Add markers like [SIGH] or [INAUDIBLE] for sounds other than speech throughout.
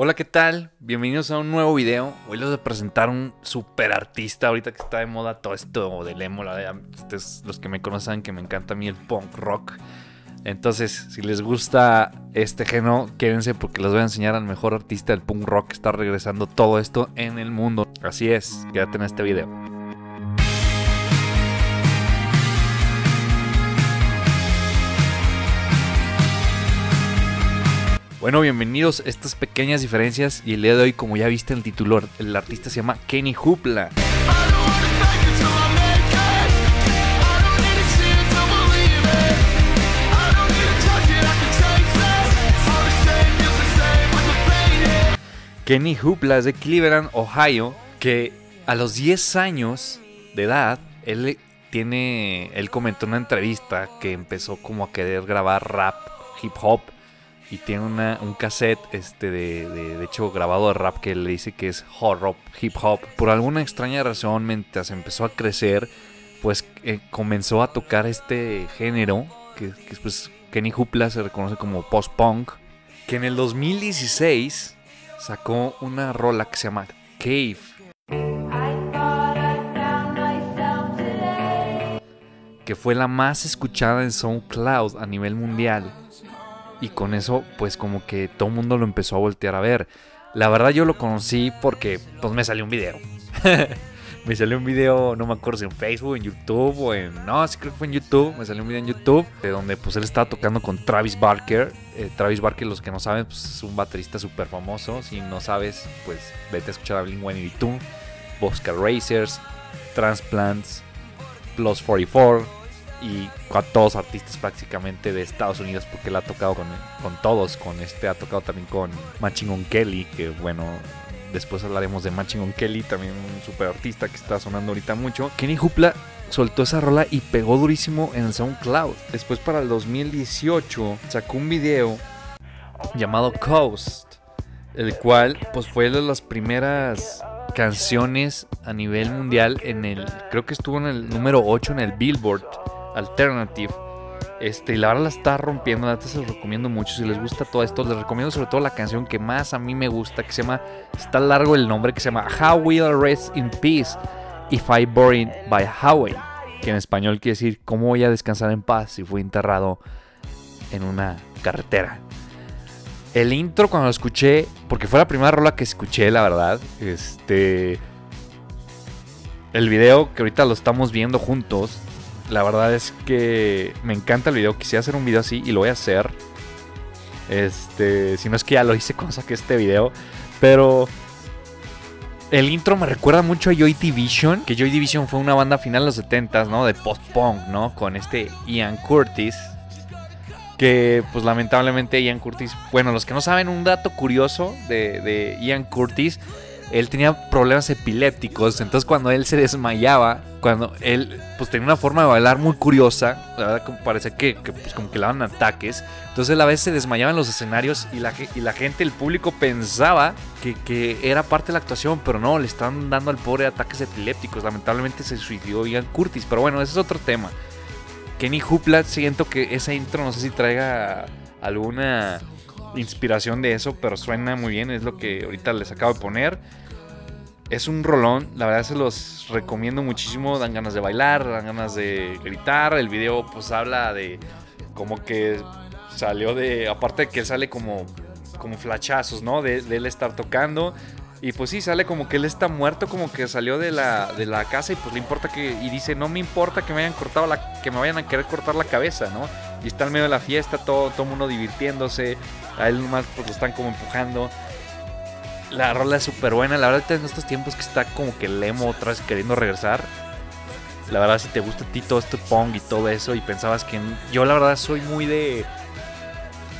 Hola, ¿qué tal? Bienvenidos a un nuevo video. Hoy les voy a presentar un super artista ahorita que está de moda todo esto del emo. Ustedes, los que me conocen, que me encanta a mí el punk rock. Entonces, si les gusta este género, quédense porque les voy a enseñar al mejor artista del punk rock que está regresando todo esto en el mundo. Así es, quédate en este video. Bueno, bienvenidos a estas pequeñas diferencias y el día de hoy, como ya viste en el título, el artista se llama Kenny Hoopla. Kenny Hoopla es de Cleveland, Ohio, que a los 10 años de edad, él tiene, él comentó en una entrevista que empezó como a querer grabar rap, hip hop, y tiene una, un cassette este de, de, hecho grabado de rap que le dice que es hot rock, hip hop. Por alguna extraña razón, mientras empezó a crecer, pues eh, comenzó a tocar este género que, que pues Kenny Hoopla se reconoce como post-punk, que en el 2016 sacó una rola que se llama Cave. Que fue la más escuchada en SoundCloud a nivel mundial y con eso pues como que todo el mundo lo empezó a voltear a ver. La verdad yo lo conocí porque pues me salió un video. [LAUGHS] me salió un video, no me acuerdo si en Facebook, en YouTube o en... No, sí creo que fue en YouTube. Me salió un video en YouTube de donde pues él estaba tocando con Travis Barker. Eh, Travis Barker, los que no saben, pues es un baterista súper famoso. Si no sabes, pues vete a escuchar a Blink-182, Bosca Racers, Transplants, Plus 44 y a todos artistas prácticamente de Estados Unidos porque él ha tocado con, con todos, con este ha tocado también con Machine Kelly, que bueno, después hablaremos de Machine Kelly, también un super artista que está sonando ahorita mucho. Kenny Hoopla soltó esa rola y pegó durísimo en SoundCloud. Después para el 2018 sacó un video llamado Coast, el cual pues fue de las primeras canciones a nivel mundial en el creo que estuvo en el número 8 en el Billboard Alternative. Este, y la verdad la está rompiendo, la se los recomiendo mucho. Si les gusta todo esto, les recomiendo sobre todo la canción que más a mí me gusta, que se llama, está largo el nombre, que se llama How Will Rest in Peace If I Buried by Highway, que en español quiere decir cómo voy a descansar en paz si fui enterrado en una carretera. El intro cuando lo escuché, porque fue la primera rola que escuché, la verdad, este... El video que ahorita lo estamos viendo juntos, la verdad es que me encanta el video. Quisiera hacer un video así y lo voy a hacer. Este, si no es que ya lo hice cuando saqué este video. Pero el intro me recuerda mucho a Joy Division. Que Joy Division fue una banda final de los 70s, ¿no? De post-punk, ¿no? Con este Ian Curtis. Que pues lamentablemente Ian Curtis... Bueno, los que no saben, un dato curioso de Ian Curtis él tenía problemas epilépticos, entonces cuando él se desmayaba, cuando él pues tenía una forma de bailar muy curiosa, la verdad como parece que, pues, como que le daban ataques, entonces él a veces se desmayaba en los escenarios y la, gente, el público pensaba que, que, era parte de la actuación, pero no, le estaban dando al pobre ataques epilépticos, lamentablemente se suicidó Ian Curtis, pero bueno, ese es otro tema. Kenny Hoopla, siento que esa intro no sé si traiga alguna inspiración de eso, pero suena muy bien, es lo que ahorita les acabo de poner. Es un rolón, la verdad se los recomiendo muchísimo, dan ganas de bailar, dan ganas de gritar, el video pues habla de como que salió de, aparte de que sale como, como flachazos, ¿no? De, él estar tocando. Y pues sí, sale como que él está muerto, como que salió de la, de la casa y pues le importa que. Y dice, no me importa que me hayan cortado que me vayan a querer cortar la cabeza, ¿no? Y está en medio de la fiesta, todo, todo mundo divirtiéndose. A él nomás pues lo están como empujando. La rola es súper buena. La verdad, en estos tiempos que está como que Lemo otra vez queriendo regresar. La verdad, si te gusta a ti todo este pong y todo eso, y pensabas que. Yo, la verdad, soy muy de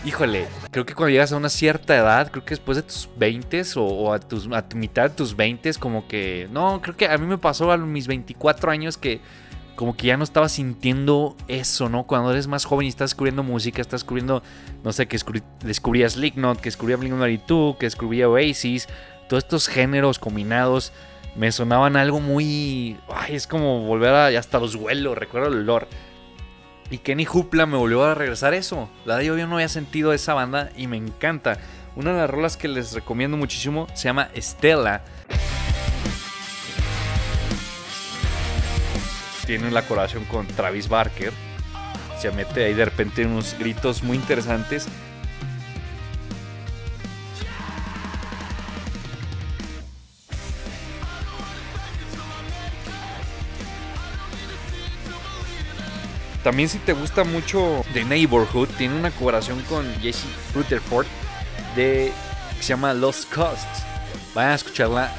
híjole, creo que cuando llegas a una cierta edad, creo que después de tus 20 o, a, tus, a tu mitad de tus 20, como que, no, creo que a mí me pasó a mis 24 años que como que ya no estaba sintiendo eso, ¿no? Cuando eres más joven y estás descubriendo música, estás descubriendo, no sé, que descubrías Slipknot, que descubría Blink-182, que descubría Oasis, todos estos géneros combinados me sonaban algo muy... Ay, es como volver a... hasta los vuelos, recuerdo el olor. Y Kenny Hoopla me volvió a regresar eso. La de yo, no había sentido esa banda y me encanta. Una de las rolas que les recomiendo muchísimo se llama Stella. Tiene la colaboración con Travis Barker. Se mete ahí de repente unos gritos muy interesantes. También si te gusta mucho The Neighborhood, tiene una colaboración con Jesse Rutherford de que se llama Lost Costs. Vayan a escucharla.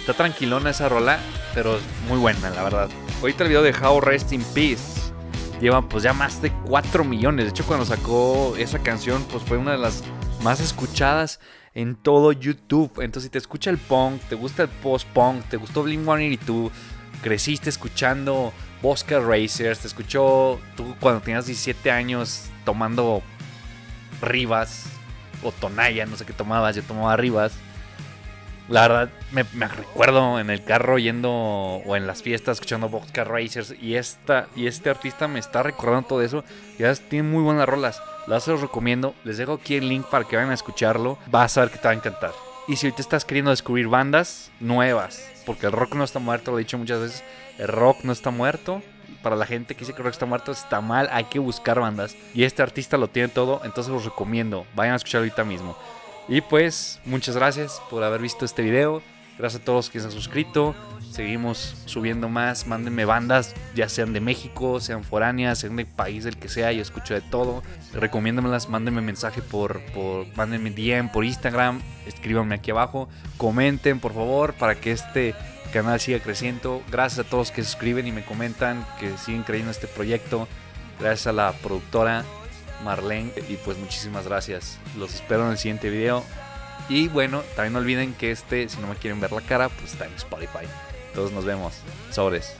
Está tranquilona esa rola, pero muy buena, la verdad. Ahorita el video de How Rest in Peace lleva pues ya más de 4 millones. De hecho, cuando sacó esa canción, pues fue una de las más escuchadas en todo YouTube. Entonces, si te escucha el punk, te gusta el post-punk, te gustó Blink 182, creciste escuchando Bosca Racers, te escuchó tú cuando tenías 17 años tomando Rivas o Tonaya, no sé qué tomabas, yo tomaba Rivas. La verdad, me, recuerdo en el carro yendo o en las fiestas escuchando Boxcar Racers y, esta, y este artista me está recordando todo eso. Ya tiene muy buenas rolas, las los recomiendo. Les dejo aquí el link para que vayan a escucharlo. Vas a ver que te va a encantar. Y si ahorita estás queriendo descubrir bandas nuevas, porque el rock no está muerto, lo he dicho muchas veces, el rock no está muerto. Para la gente que dice que el rock está muerto, está mal, hay que buscar bandas. Y este artista lo tiene todo, entonces los recomiendo. Vayan a escucharlo ahorita mismo. Y pues, muchas gracias por haber visto este video. Gracias a todos que se han suscrito. Seguimos subiendo más. Mándenme bandas, ya sean de México, sean foráneas, sean de país del que sea. Yo escucho de todo. Recomiéndamelas, mándenme mensaje por, por mándenme DM por Instagram. Escríbanme aquí abajo. Comenten, por favor, para que este canal siga creciendo. Gracias a todos que se suscriben y me comentan, que siguen creyendo en este proyecto. Gracias a la productora Marlene. Y pues muchísimas gracias. Los espero en el siguiente video. Y bueno, también no olviden que este, si no me quieren ver la cara, pues está en Spotify. Todos nos vemos. Sobres.